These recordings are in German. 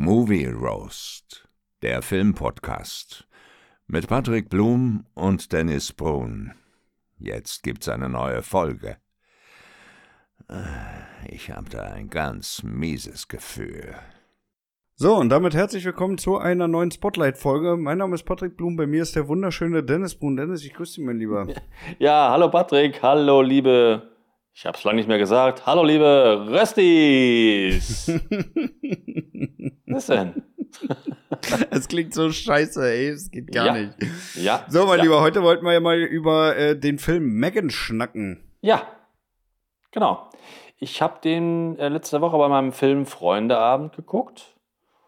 Movie Roast, der Filmpodcast mit Patrick Blum und Dennis Brun. Jetzt gibt's eine neue Folge. Ich habe da ein ganz mieses Gefühl. So, und damit herzlich willkommen zu einer neuen Spotlight-Folge. Mein Name ist Patrick Blum, bei mir ist der wunderschöne Dennis Brun. Dennis, ich grüße dich, mein Lieber. Ja, hallo Patrick, hallo liebe, ich habe es lange nicht mehr gesagt, hallo liebe Röstis. Was denn? Es klingt so scheiße, ey, es geht gar Ja. nicht. Ja. So, mein ja. Lieber, heute wollten wir ja mal über äh, den Film Megan schnacken. Ja, genau. Ich habe den äh, letzte Woche bei meinem Film Freundeabend geguckt.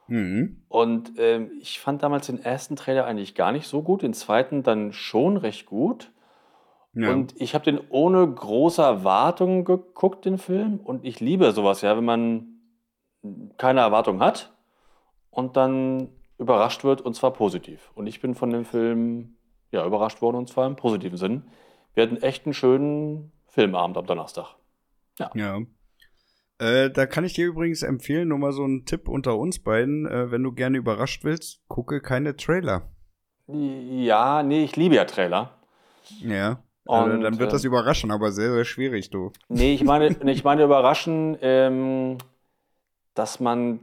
Mhm. Und ähm, ich fand damals den ersten Trailer eigentlich gar nicht so gut, den zweiten dann schon recht gut. Ja. Und ich habe den ohne große Erwartungen geguckt, den Film. Und ich liebe sowas, ja, wenn man keine Erwartung hat und dann überrascht wird und zwar positiv. Und ich bin von dem Film ja, überrascht worden und zwar im positiven Sinn. Wir hatten echt einen schönen Filmabend am Donnerstag. ja. Äh, da kann ich dir übrigens empfehlen, nur mal so ein Tipp unter uns beiden, äh, wenn du gerne überrascht willst, gucke keine Trailer. Ja, nee, ich liebe ja Trailer. Ja. Und, äh, dann wird äh, das überraschen, aber sehr, sehr schwierig, du. Nee, ich meine, ich meine überraschen, ähm, dass man,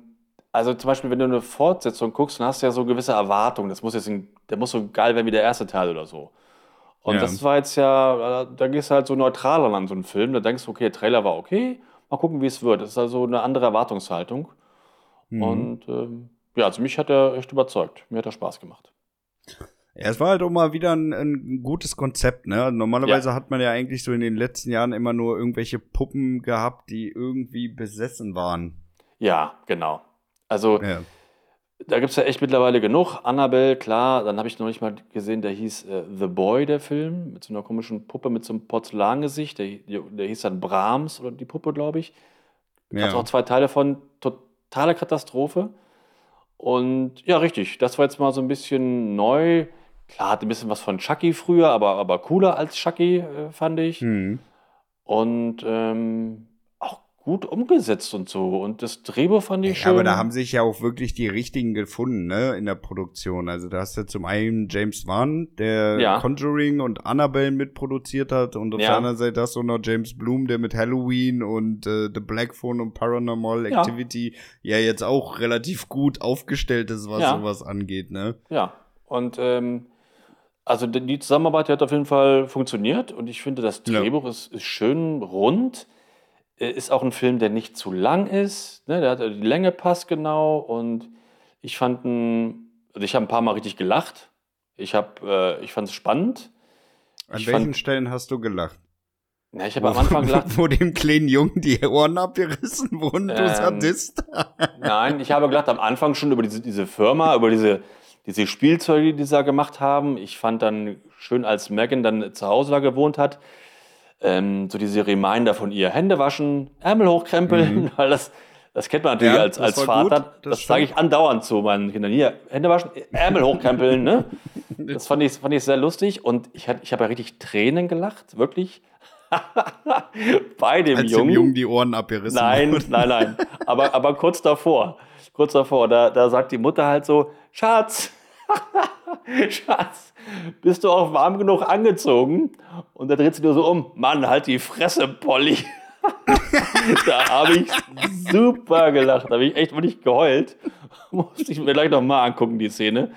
also zum Beispiel, wenn du eine Fortsetzung guckst, dann hast du ja so gewisse Erwartungen. Das muss jetzt, ein, der muss so geil werden wie der erste Teil oder so. Und Ja. das war jetzt ja, da gehst du halt so neutral an so einen Film. Da denkst du, okay, der Trailer war okay, mal gucken, wie es wird. Das ist also eine andere Erwartungshaltung. Mhm. Und ähm, ja, also mich hat er echt überzeugt. Mir hat er Spaß gemacht. Ja, es war halt auch mal wieder ein, ein gutes Konzept, ne? Normalerweise hat man ja eigentlich so in den letzten Jahren immer nur irgendwelche Puppen gehabt, die irgendwie besessen waren. Ja, genau. Also Ja. Da gibt es ja echt mittlerweile genug. Annabelle, klar. Dann habe ich noch nicht mal gesehen, der hieß äh, The Boy, der Film, mit so einer komischen Puppe mit so einem Porzellangesicht. Der, der hieß dann Brahms oder die Puppe, glaube ich. Gab es auch zwei Teile von. Totale Katastrophe. Und ja, richtig. Das war jetzt mal so ein bisschen neu. Klar, hat ein bisschen was von Chucky früher, aber, aber cooler als Chucky, äh, fand ich. Hm. Und ähm, gut umgesetzt und so. Und das Drehbuch fand ich Ja, schön. aber da haben sich ja auch wirklich die richtigen gefunden, ne, in der Produktion. Also da hast du zum einen James Wan, der Ja. Conjuring und Annabelle mitproduziert hat, und auf Ja. der anderen Seite hast du noch James Bloom, der mit Halloween und äh, The Black Phone und Paranormal. Activity ja. jetzt auch relativ gut aufgestellt ist, was sowas angeht, ne? Ja, und ähm, also die- Zusammenarbeit hat auf jeden Fall funktioniert und ich finde, das. Drehbuch ist, ist schön rund. Äh, Ist auch ein Film, der nicht zu lang ist. Ne? Der hat, die Länge passt genau und ich fand ihn, also ich habe ein paar Mal richtig gelacht. Ich, hab, äh, ich fand es spannend. An Ich welchen fand- Stellen hast du gelacht? Ja, ich habe am Anfang gelacht. Wo dem kleinen Jungen die Ohren abgerissen wurden, du Ähm, Sadist. Nein, ich habe gelacht am Anfang schon über diese, diese Firma, über diese, diese Spielzeuge, die sie da gemacht haben. Ich fand dann schön, als Megan dann zu Hause da gewohnt hat, ähm, so diese Reminder von ihr. Hände waschen, Ärmel hochkrempeln, weil das, das kennt man natürlich Mhm. Ja, als, als war gut, Vater. das Das, sage ich andauernd zu meinen Kindern. Hier, Hände waschen, Ärmel hochkrempeln. Ne? Das fand ich, fand ich sehr lustig und ich, ich habe ja richtig Tränen gelacht, wirklich. Bei dem Als Jungen. dem Jungen die Ohren abgerissen Nein, wurden. nein, nein. Aber, aber kurz davor, kurz davor, da, da sagt die Mutter halt so, Schatz, Schatz, bist du auch warm genug angezogen? Und da dreht sie nur so um, Mann, halt die Fresse, Polly. da habe ich super gelacht, da habe ich echt wirklich geheult. Musste ich mir gleich nochmal angucken, die Szene.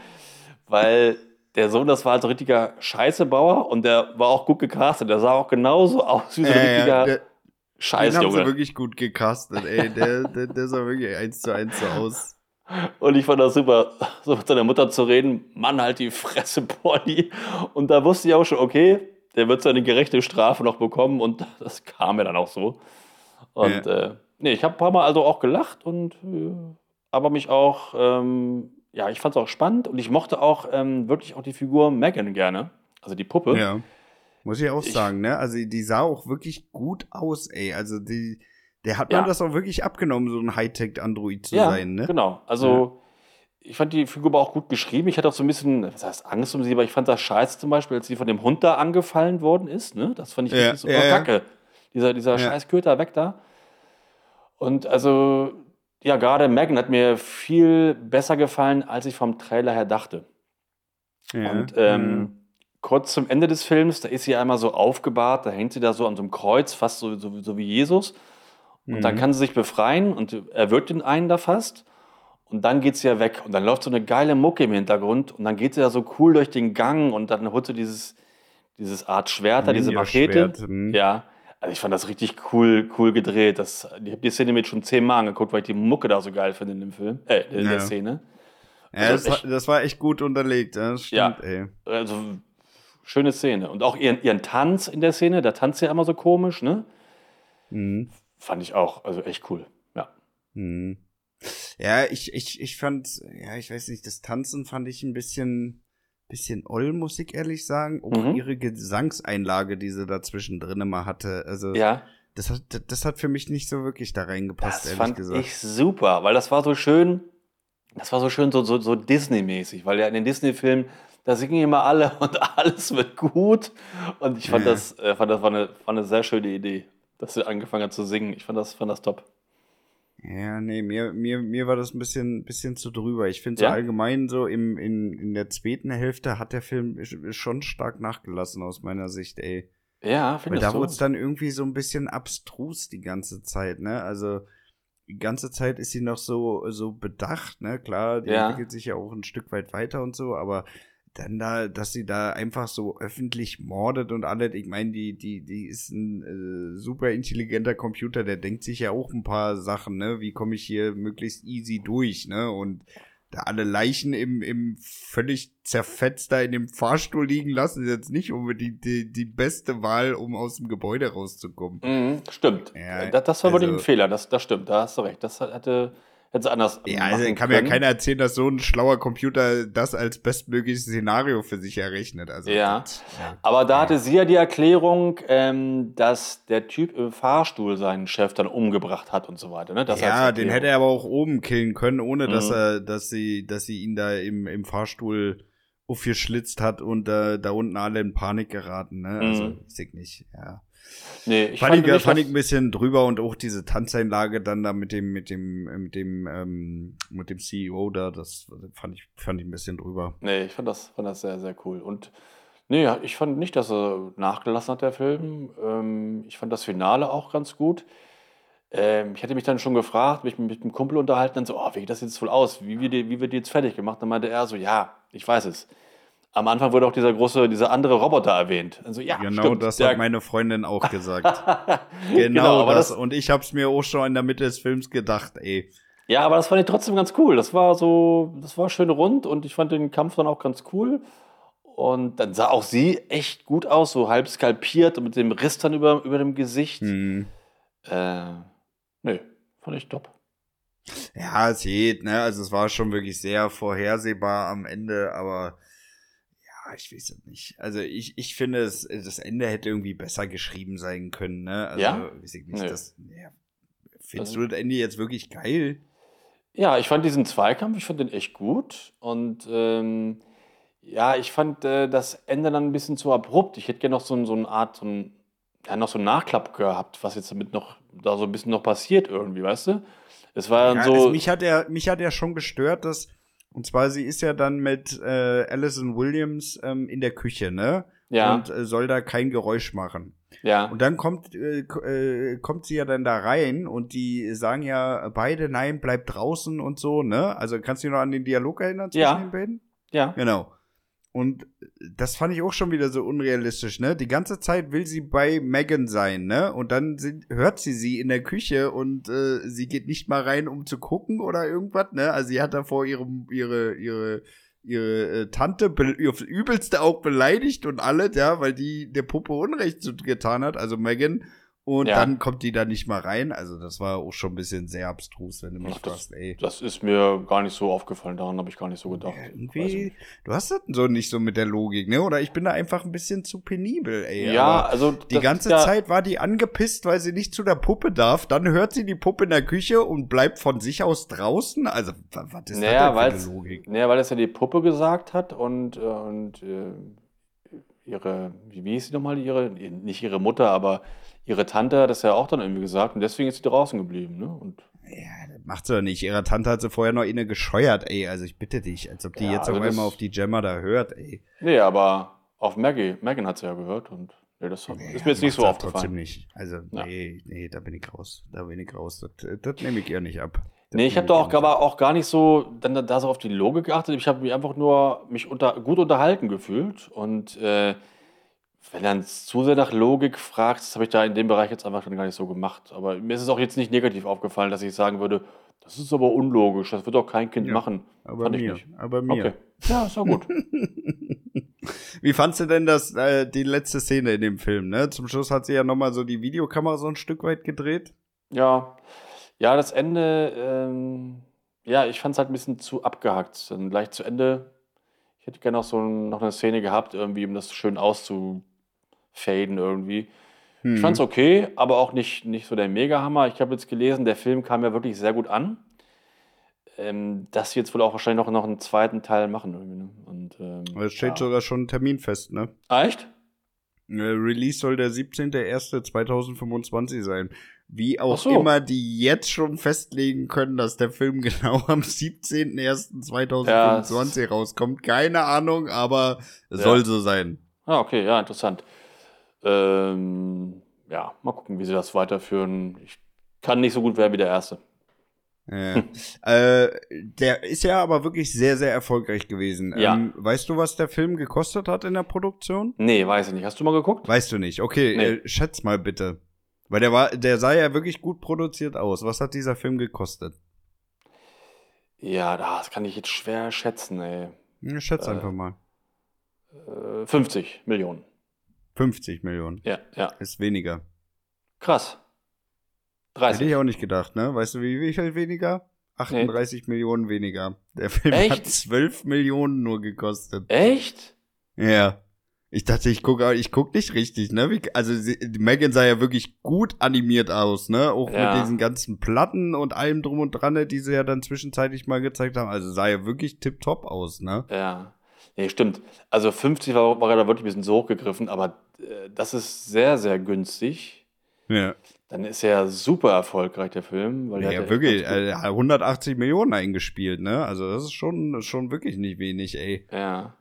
Weil der Sohn, das war halt so ein richtiger Scheißebauer und der war auch gut gecastet. Der sah auch genauso aus wie so ein Ja, ja, richtiger der- Den haben sie wirklich gut gecastet, ey. Der, der, der sah wirklich eins zu eins so aus. Und ich fand das super, so mit seiner Mutter zu reden, Mann, halt die Fresse, Polly. Und da wusste ich auch schon, okay, der wird seine gerechte Strafe noch bekommen und das kam mir dann auch so. Und Ja. äh, nee, ich habe ein paar Mal also auch gelacht und äh, aber mich auch, ähm, ja, ich fand es auch spannend und ich mochte auch ähm, wirklich auch die Figur Megan gerne, also die Puppe. Ja. Muss ich auch Ich- sagen, ne? Also die sah auch wirklich gut aus, ey. Also die, der hat man Ja. das auch wirklich abgenommen, so ein Hightech-Android zu ja, sein, ne? genau. Also ich fand die Figur aber auch gut geschrieben. Ich hatte auch so ein bisschen, was heißt Angst um sie, aber ich fand das scheiße zum Beispiel, als sie von dem Hund da angefallen worden ist. Ne? Das fand ich Ja, richtig super ja, ja. kacke. Dieser, dieser Ja. scheiß Köter weg da. Und also ja, gerade Megan hat mir viel besser gefallen, als ich vom Trailer her dachte. Ja. Und ähm, kurz zum Ende des Films, da ist sie einmal so aufgebahrt, da hängt sie da so an so einem Kreuz, fast so, so, so wie Jesus. Und dann Mhm. kann sie sich befreien und er wird den einen da fast. Und dann geht sie ja weg. Und dann läuft so eine geile Mucke im Hintergrund. Und dann geht sie da so cool durch den Gang und dann holt sie dieses, dieses Art Schwert, da, diese Machete. Ninja-Schwert, hm. Ja. Also ich fand das richtig cool, cool gedreht. Das, ich habe die Szene mit schon zehnmal angeguckt, weil ich die Mucke da so geil finde in dem Film, äh, in Ja. der Szene. Ja, Also das, war, echt- das war echt gut unterlegt. ja, Das Ja. stimmt, ey. Also schöne Szene. Und auch ihren, ihren Tanz in der Szene, der tanzt ja immer so komisch, ne? Mhm. Fand ich auch, also echt cool. Ja. Mhm. Ja, ich, ich, ich fand, ja, ich weiß nicht, das Tanzen fand ich ein bisschen, bisschen oll, muss ich ehrlich sagen. Auch Mhm. ihre Gesangseinlage, die sie dazwischen drin mal hatte. Also, Ja, das hat, das hat für mich nicht so wirklich da reingepasst, das ehrlich fand gesagt. ich super, weil das war so schön, das war so schön so, so, so Disney-mäßig, weil ja in den Disney-Filmen, da singen immer alle und alles wird gut. Und ich fand Ja. das, äh, fand das war eine, war eine sehr schöne Idee, dass sie angefangen hat zu singen. Ich fand das, fand das top. Ja, nee, mir, mir, mir war das ein bisschen, bisschen zu drüber. Ich finde so Ja? allgemein so im, in, in der zweiten Hälfte hat der Film sch- schon stark nachgelassen aus meiner Sicht, ey. Ja, Weil findest da du? wurde es dann irgendwie so ein bisschen abstrus die ganze Zeit, ne? Also die ganze Zeit ist sie noch so, so bedacht, ne? Klar, die Ja. entwickelt sich ja auch ein Stück weit weiter und so, aber dann da, dass sie da einfach so öffentlich mordet und alles, ich meine, die, die, die ist ein äh, super intelligenter Computer, der denkt sich ja auch ein paar Sachen, ne? Wie komme ich hier möglichst easy durch, ne? Und da alle Leichen im, im völlig zerfetzt da in dem Fahrstuhl liegen lassen, ist jetzt nicht unbedingt die, die beste Wahl, um aus dem Gebäude rauszukommen. Mhm, stimmt. Ja, das, das war wirklich also- ein Fehler, das, das stimmt, da hast du recht. Das hätte, hätte sie anders Ja, also kann mir ja können. keiner erzählen, dass so ein schlauer Computer das als bestmögliches Szenario für sich errechnet. Also Ja. das- ja. Aber da hatte sie ja die Erklärung, ähm, dass der Typ im Fahrstuhl seinen Chef dann umgebracht hat und so weiter. Ne? Das ja, den hätte er aber auch oben killen können, ohne dass Mhm. er, dass sie, dass sie ihn da im, im Fahrstuhl aufgeschlitzt hat und äh, da unten alle in Panik geraten. Ne? Also, Mhm. ich nicht, ja. Nee, ich fand, ich, nicht, fand ich ein bisschen drüber und auch diese Tanzeinlage dann da mit dem, mit dem, mit dem, ähm, mit dem CEO da, das fand ich, fand ich ein bisschen drüber. Nee, ich fand das, fand das sehr, sehr cool. Und nee, ich fand nicht, dass er nachgelassen hat, der Film. Ähm, ich fand das Finale auch ganz gut. Ähm, ich hatte mich dann schon gefragt, mich mit dem Kumpel unterhalten, dann so, oh, wie geht das jetzt wohl aus? Wie die, wie wird die jetzt fertig gemacht? Dann meinte er so, ja, ich weiß es. Am Anfang wurde auch dieser große, dieser andere Roboter erwähnt. Also, ja, genau stimmt, das hat meine Freundin auch gesagt. genau, Genau, das. das- Und ich hab's mir auch schon in der Mitte des Films gedacht, ey. Ja, aber das fand ich trotzdem ganz cool. Das war so, das war schön rund und ich fand den Kampf dann auch ganz cool. Und dann sah auch sie echt gut aus, so halb skalpiert und mit dem Riss dann über, über dem Gesicht. Hm. Äh, nö, fand ich top. Ja, es geht, ne? Also es war schon wirklich sehr vorhersehbar am Ende, aber ich weiß es nicht. Also ich, ich finde, es, das Ende hätte irgendwie besser geschrieben sein können, ne? Also Ja? weiß ich nicht, Nö. das. Ja, findest Also- du das Ende jetzt wirklich geil? Ja, ich fand diesen Zweikampf, ich fand den echt gut. Und ähm, ja, ich fand äh, das Ende dann ein bisschen zu abrupt. Ich hätte gerne noch so, so eine Art, so ein, ja, noch so einen Nachklapp gehabt, was jetzt damit noch, da so ein bisschen noch passiert irgendwie, weißt du? Es war Ja, so. also mich hat er, mich hat er schon gestört, dass, und zwar sie ist ja dann mit äh, Alison Williams ähm, in der Küche, ne? ja, Und äh, soll da kein Geräusch machen. ja. Und dann kommt, äh, äh, kommt sie ja dann da rein und die sagen ja beide, nein, bleib draußen und so, ne? Also kannst du dich noch an den Dialog erinnern zwischen Ja. den beiden? Ja. Genau. Und das fand ich auch schon wieder so unrealistisch, ne? Die ganze Zeit will sie bei Megan sein, ne? Und dann sind, hört sie sie in der Küche und äh, sie geht nicht mal rein, um zu gucken oder irgendwas, ne? Also sie hat davor ihre, ihre, ihre, ihre äh, Tante aufs Übelste auch beleidigt und alles, ja, weil die der Puppe Unrecht getan hat, also Megan. Und Ja. dann kommt die da nicht mal rein. Also das war auch schon ein bisschen sehr abstrus, wenn du mich Ach, das- fragst, ey. Das ist mir gar nicht so aufgefallen, daran habe ich gar nicht so gedacht. Ja, irgendwie, du hast das so nicht so mit der Logik, ne? Oder ich bin da einfach ein bisschen zu penibel, ey. Ja, Aber also die das ganze ja, Zeit war die angepisst, weil sie nicht zu der Puppe darf. Dann hört sie die Puppe in der Küche und bleibt von sich aus draußen. Also, wa- was ist Naja, das denn für eine Logik? Naja, weil es ja die Puppe gesagt hat und, äh, und äh, ihre, wie, hieß sie nochmal, ihre, nicht ihre Mutter, aber ihre Tante hat das ja auch dann irgendwie gesagt und deswegen ist sie draußen geblieben. Ne? Und Ja, das macht sie doch nicht. Ihre Tante hat sie vorher noch inne gescheuert, ey. Also ich bitte dich, als ob die Ja, jetzt also auf einmal auf die Gemma da hört, ey. Nee, aber auf Maggie, Megan hat sie ja gehört und nee, das ist mir jetzt nicht so aufgefallen. Trotzdem nicht. Also, Ja. nee, nee, da bin ich raus. Da bin ich raus. Das, das nehme ich ihr nicht ab. Nee, ich habe da auch, aber auch gar nicht so dann da- so auf die Logik geachtet. Ich habe mich einfach nur mich unter, gut unterhalten gefühlt. Und äh, wenn dann zu sehr nach Logik fragst, das habe ich da in dem Bereich jetzt einfach dann gar nicht so gemacht. Aber mir ist es auch jetzt nicht negativ aufgefallen, dass ich sagen würde, das ist aber unlogisch, das wird doch kein Kind Ja, machen. Aber Fand ich mir. nicht. Aber mir. Okay. Ja, ist doch gut. Wie fandst du denn das, äh, die letzte Szene in dem Film, ne? Zum Schluss hat sie ja nochmal so die Videokamera so ein Stück weit gedreht. Ja, ja, das Ende, ähm, ja, ich fand es halt ein bisschen zu abgehackt. Dann gleich zu Ende. Ich hätte gerne noch so ein, noch eine Szene gehabt, irgendwie, um das schön auszufaden irgendwie. Hm. Ich fand es okay, aber auch nicht, nicht so der Mega-Hammer. Ich habe jetzt gelesen, der Film kam ja wirklich sehr gut an. Ähm, dass sie jetzt wohl auch wahrscheinlich noch, noch einen zweiten Teil machen. Irgendwie, ne? Und, ähm, Es steht ja. sogar schon ein Termin fest, ne? Ah, echt? Äh, Release soll der 17.01.2025 sein. Wie auch so. immer die jetzt schon festlegen können, dass der Film genau am 17.01.2025 rauskommt. Keine Ahnung, aber es Ja. soll so sein. Ah, okay, ja, interessant. Ähm, ja, mal gucken, wie sie das weiterführen. Ich kann nicht so gut werden wie der erste. Ja. äh, der ist ja aber wirklich sehr, sehr erfolgreich gewesen. Ja. Ähm, weißt du, was der Film gekostet hat in der Produktion? Nee, weiß ich nicht. Hast du mal geguckt? Weißt du nicht. Okay, Nee. äh, schätz mal bitte. Weil der war, der sah ja wirklich gut produziert aus. Was hat dieser Film gekostet? Ja, das kann ich jetzt schwer schätzen, ey. Ja, schätz Äh. einfach mal. Äh, 50 Millionen. 50 Millionen. Ja, ja. Ist weniger. Krass. Hätte 30. ich auch nicht gedacht, ne? Weißt du, wie, wie viel weniger? 38 Millionen weniger. Der Film hat Echt? 12 Millionen nur gekostet. Echt? Ja. Ich dachte, ich gucke ich guck nicht richtig, ne? Wie, also sie, Megan sah ja wirklich gut animiert aus, ne? Auch Ja. mit diesen ganzen Platten und allem drum und dran, ne, die sie ja dann zwischenzeitlich mal gezeigt haben. Also sah ja wirklich tipptopp aus, ne? Ja. Nee, stimmt. Also 50 war, war da wirklich ein bisschen so hochgegriffen, aber äh, das ist sehr, sehr günstig. Ja. Dann ist er super erfolgreich, der Film. Weil Ja, hat wirklich. Äh, 180 Millionen eingespielt, ne? Also das ist schon, schon wirklich nicht wenig, ey. Ja,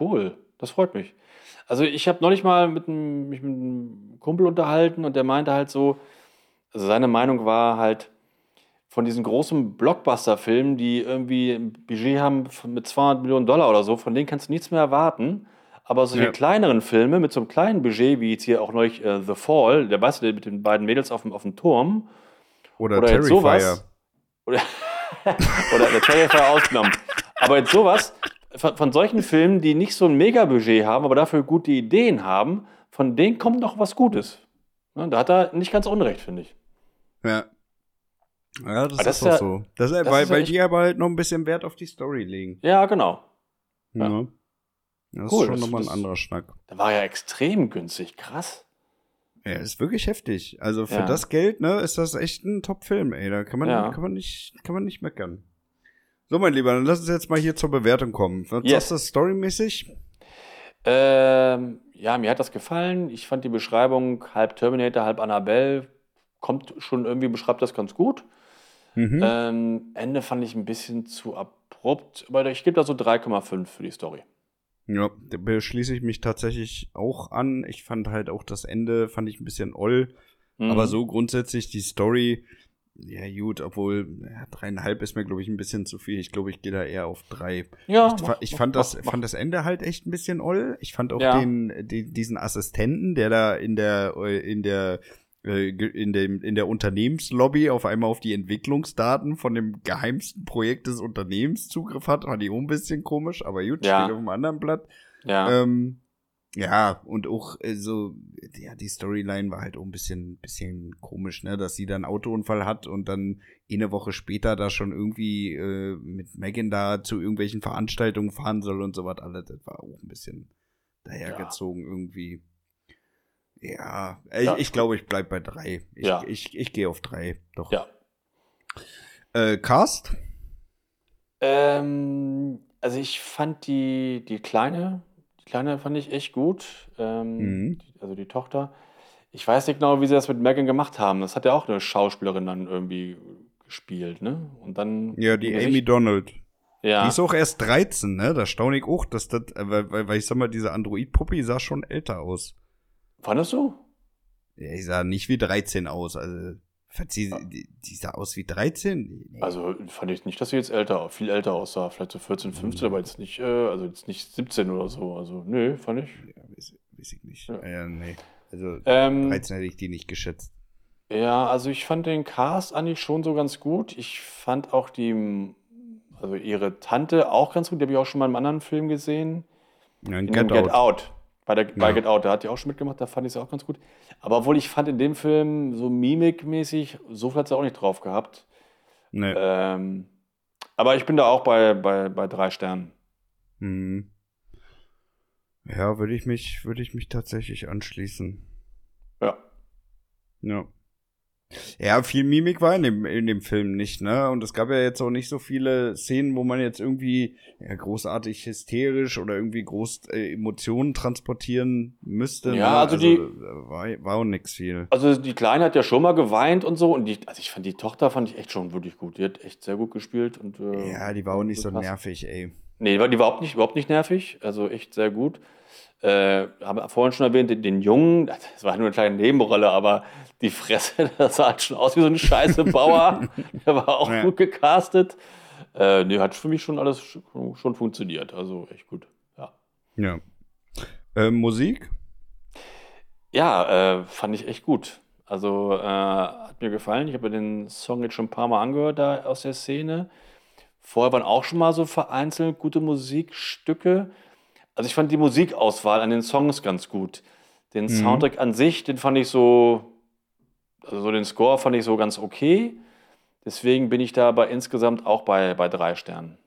cool. Das freut mich. Also ich habe neulich mal mit einem, mich mit einem Kumpel unterhalten und der meinte halt so, also seine Meinung war halt, von diesen großen Blockbuster-Filmen, die irgendwie ein Budget haben mit 200 Millionen Dollar oder so, von denen kannst du nichts mehr erwarten. Aber solche Ja. kleineren Filme mit so einem kleinen Budget, wie jetzt hier auch neulich äh, The Fall, der weißt du, mit den beiden Mädels auf dem, auf dem Turm, Oder, oder Terrifier. sowas. Oder, oder der Terrifier ausgenommen. Aber jetzt sowas, von, von solchen Filmen, die nicht so ein Mega-Budget haben, aber dafür gute Ideen haben, von denen kommt noch was Gutes. Ne, da hat er nicht ganz unrecht, finde ich. Ja. Ja, das, das ist auch ja- so. Das das weil, ist ja weil die aber halt noch ein bisschen Wert auf die Story legen. Ja, genau. Ja. Ja. Das Cool, ist schon nochmal ein anderer Schnack. Da war ja extrem günstig. Krass. Ja, ist wirklich heftig. Also für Ja. das Geld, ne, ist das echt ein Top-Film, ey. Da kann man, Ja. kann man nicht, kann man nicht meckern. So, mein Lieber, dann lass uns jetzt mal hier zur Bewertung kommen. Was Yes. ist das storymäßig? Ähm, ja, mir hat das gefallen. Ich fand die Beschreibung halb Terminator, halb Annabelle, kommt schon irgendwie, beschreibt das ganz gut. Mhm. Ähm, Ende fand ich ein bisschen zu abrupt, aber ich gebe da so 3,5 für die Story. Ja, da beschließe ich mich tatsächlich auch an. Ich fand halt auch das Ende, fand ich ein bisschen oll. Mhm. Aber so grundsätzlich die Story, ja gut, obwohl ja, dreieinhalb ist mir, glaube ich, ein bisschen zu viel. Ich glaube, ich gehe da eher auf drei. Ja, Ich, mach- ich mach- fand, das, mach- mach. fand das Ende halt echt ein bisschen oll. Ich fand auch Ja. den, die, diesen Assistenten, der da in der, äh, in der, in dem, in der Unternehmenslobby auf einmal auf die Entwicklungsdaten von dem geheimsten Projekt des Unternehmens Zugriff hat, fand ich auch ein bisschen komisch, aber gut, Ja. steht auf dem anderen Blatt. Ja, Ähm, ja, und auch äh, so, ja, die Storyline war halt auch ein bisschen, bisschen komisch, ne, dass sie da einen Autounfall hat und dann eine Woche später da schon irgendwie äh, mit Megan da zu irgendwelchen Veranstaltungen fahren soll und so was alles. Das war auch ein bisschen dahergezogen irgendwie. Ja, ich, Ja. ich glaube, ich bleib bei drei. Ich, Ja. ich, ich gehe auf drei. Doch. ja. Äh, Cast? Ähm, also ich fand die, die Kleine, die Kleine fand ich echt gut. Ähm, Mhm. also die Tochter. Ich weiß nicht genau, wie sie das mit Megan gemacht haben. Das hat ja auch eine Schauspielerin dann irgendwie gespielt, ne? Und dann. Ja, die Amy Donald. Ja. Die ist auch erst 13, ne? Da staune ich auch, dass das, äh, weil, weil, weil ich sag mal, diese Android-Puppe sah schon älter aus. Fandest du? Ja, ich sah nicht wie 13 aus. Also, fand sie, die, die sah aus wie 13? Nee. Also fand ich nicht, dass sie jetzt älter, viel älter aussah. Vielleicht so 14, 15, aber jetzt nicht, äh, also jetzt nicht 17 oder so. Also, nö, fand ich. Ja, weiß, weiß ich nicht. Ja. Ja. nee. Also, Ähm, 13 hätte ich die nicht geschätzt. Ja, also ich fand den Cast eigentlich schon so ganz gut. Ich fand auch die, also ihre Tante auch ganz gut. Die habe ich auch schon mal in einem anderen Film gesehen. Ja, in In Get, Get, Out. Out. Bei, der, bei Ja. Get Out, da hat die auch schon mitgemacht, da fand ich sie auch ganz gut. Aber obwohl ich fand in dem Film so mimikmäßig, so viel hat sie auch nicht drauf gehabt. Nee. Ähm, aber ich bin da auch bei, bei, bei drei Sternen. Mhm. Ja, würde ich mich, würde ich mich tatsächlich anschließen. Ja. Ja. Ja, viel Mimik war in dem, in dem Film nicht, ne? Und es gab ja jetzt auch nicht so viele Szenen, wo man jetzt irgendwie ja, großartig hysterisch oder irgendwie groß äh, Emotionen transportieren müsste. Ja, ne? also die- äh, war, war auch nix viel. Also die Kleine hat ja schon mal geweint und so. Und die, also ich fand die Tochter fand ich echt schon wirklich gut. Die hat echt sehr gut gespielt. Und, äh, Ja, die war auch nicht so nervig, ey. Nee, die war, die überhaupt nicht, überhaupt nicht nervig. Also echt sehr gut. Äh, habe vorhin schon erwähnt, den, den Jungen, das war nur eine kleine Nebenrolle, aber die Fresse, das sah halt schon aus wie so ein scheiße Bauer. Der war auch Ja. gut gecastet. Äh, nee, hat für mich schon alles sch- schon funktioniert. Also echt gut. Ja, Ja. Ähm, Musik? ja äh, fand ich echt gut. Also äh, hat mir gefallen. Ich habe den Song jetzt schon ein paar Mal angehört da aus der Szene. Vorher waren auch schon mal so vereinzelt gute Musikstücke. Also ich fand die Musikauswahl an den Songs ganz gut. Den Mhm. Soundtrack an sich, den fand ich so, also so den Score fand ich so ganz okay. Deswegen bin ich da aber insgesamt auch bei, bei drei Sternen.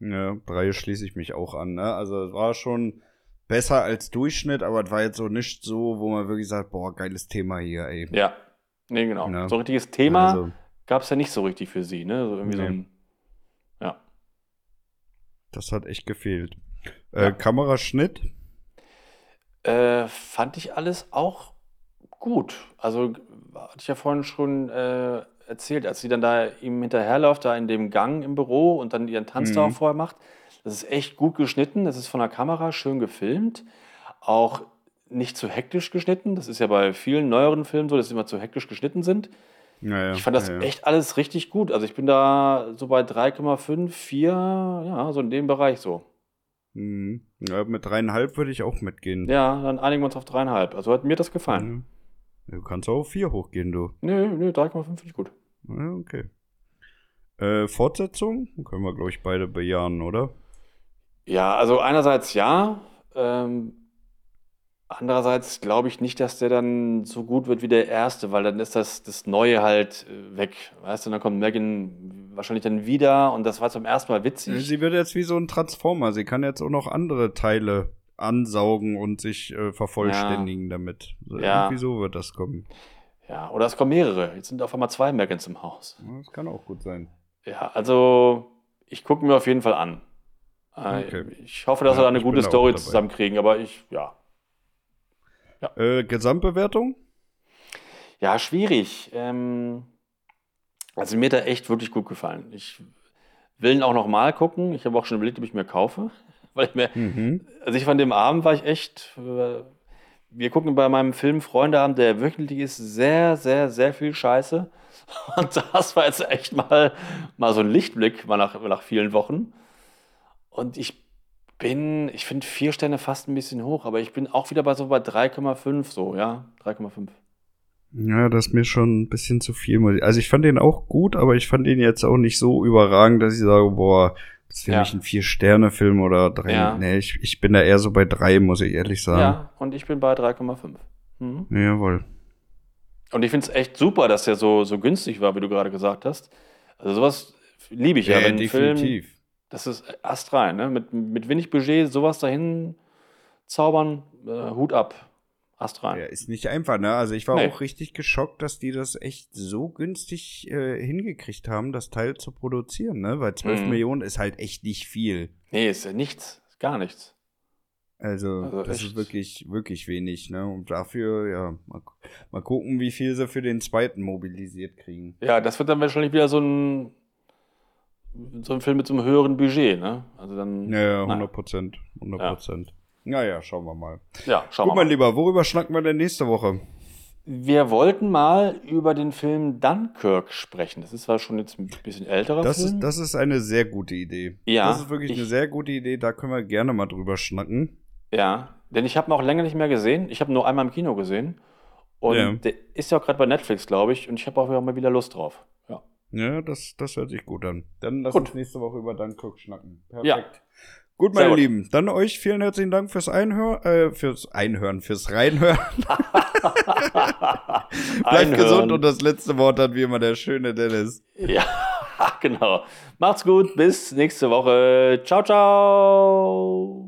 Ja, drei schließe ich mich auch an, ne? Also es war schon besser als Durchschnitt, aber es war jetzt so nicht so, wo man wirklich sagt, boah, geiles Thema hier, ey. Ja, nee, genau. Ja. So ein richtiges Thema Also, gab es ja nicht so richtig für sie, ne? So irgendwie so Nee. ein, ja. Das hat echt gefehlt. Äh, Ja. Kameraschnitt? Äh, fand ich alles auch gut. Also, hatte ich ja vorhin schon äh, erzählt, als sie dann da ihm hinterherläuft, da in dem Gang im Büro und dann ihren Tanz da Mhm. auch vorher macht. Das ist echt gut geschnitten. Das ist von der Kamera schön gefilmt. Auch nicht zu hektisch geschnitten. Das ist ja bei vielen neueren Filmen so, dass sie immer zu hektisch geschnitten sind. Naja, Ich fand das ja, ja. echt alles richtig gut. Also ich bin da so bei 3,5, 4, ja, so in dem Bereich so. Mhm. ja. Mit dreieinhalb würde ich auch mitgehen. Ja, dann einigen wir uns auf dreieinhalb. Also hat mir das gefallen. Ja. Du kannst auch auf vier hochgehen, du. Nö, nö, 3,5 finde ich gut. Ja, okay. Äh, Fortsetzung? Können wir, glaube ich, beide bejahen, oder? Ja, also einerseits ja, ähm, andererseits glaube ich nicht, dass der dann so gut wird wie der erste, weil dann ist das, das Neue halt äh, weg. Weißt du, dann kommt Megan wahrscheinlich dann wieder und das war zum ersten Mal witzig. Sie wird jetzt wie so ein Transformer. Sie kann jetzt auch noch andere Teile ansaugen und sich äh, vervollständigen damit. So, Ja. Irgendwie so wird das kommen. Ja, oder es kommen mehrere. Jetzt sind auf einmal zwei Megans im Haus. Ja, Das kann auch gut sein. Ja, also ich gucke mir auf jeden Fall an. Äh, Okay. Ich hoffe, dass Ja, wir da eine gute Story zusammenkriegen, aber ich, ja. Äh, Gesamtbewertung? Ja, schwierig. Ähm, also mir hat er echt wirklich gut gefallen. Ich will ihn auch noch mal gucken. Ich habe auch schon überlegt, ob ich mir kaufe. Weil ich mir, Mhm. also ich fand dem Abend war ich echt. äh, Wir gucken bei meinem Film Freundeabend, der wöchentlich ist, sehr, sehr, sehr viel Scheiße. Und das war jetzt echt mal, mal so ein Lichtblick, mal nach, nach vielen Wochen. Und ich bin, ich finde vier Sterne fast ein bisschen hoch, aber ich bin auch wieder bei so bei 3,5 so, ja, 3,5. Ja, das ist mir schon ein bisschen zu viel. Also ich fand den auch gut, aber ich fand den jetzt auch nicht so überragend, dass ich sage, boah, das ist für Ja. mich ein Vier-Sterne-Film oder drei. Ja. Nee, ich, ich bin da eher so bei drei, muss ich ehrlich sagen. Ja, und ich bin bei 3,5. Mhm. Jawohl. Und ich finde es echt super, dass der so, so günstig war, wie du gerade gesagt hast. Also sowas liebe ich ja, wenn ein Film, das ist astrein, ne? Mit, mit wenig Budget sowas dahin zaubern, äh, Hut ab. Astrein. Ja, ist nicht einfach, ne? Also ich war Nee. auch richtig geschockt, dass die das echt so günstig äh, hingekriegt haben, das Teil zu produzieren, ne? Weil 12 Mhm. Millionen ist halt echt nicht viel. Nee, ist ja nichts, ist gar nichts. Also, Also das echt. ist wirklich, wirklich wenig, ne? Und dafür, ja, mal, mal gucken, wie viel sie für den zweiten mobilisiert kriegen. Ja, das wird dann wahrscheinlich wieder so ein, so ein Film mit so einem höheren Budget, ne? Also dann. Ja, ja, na, 100 Prozent. 100 Prozent. Naja, schauen wir mal. ja, schauen Gut, wir mein mal. Lieber, worüber schnacken wir denn nächste Woche? Wir wollten mal über den Film Dunkirk sprechen. Das ist zwar schon jetzt ein bisschen älterer Das Film. ist, das ist eine sehr gute Idee. Ja, Das ist wirklich ich- eine sehr gute Idee, da können wir gerne mal drüber schnacken. Ja, denn ich habe ihn auch länger nicht mehr gesehen. Ich habe ihn nur einmal im Kino gesehen. Und Ja. der ist ja auch gerade bei Netflix, glaube ich. Und ich habe auch mal wieder Lust drauf. Ja. Ja, das, das hört sich gut an. Dann lass Gut. uns nächste Woche über Dunkirk schnacken. Perfekt. Ja. Gut, meine gut. Lieben, dann euch vielen herzlichen Dank fürs Einhören, äh, fürs Einhören, fürs Reinhören. Bleibt gesund und das letzte Wort hat wie immer der schöne Dennis. Ja, genau. Macht's gut. Bis nächste Woche. Ciao, ciao.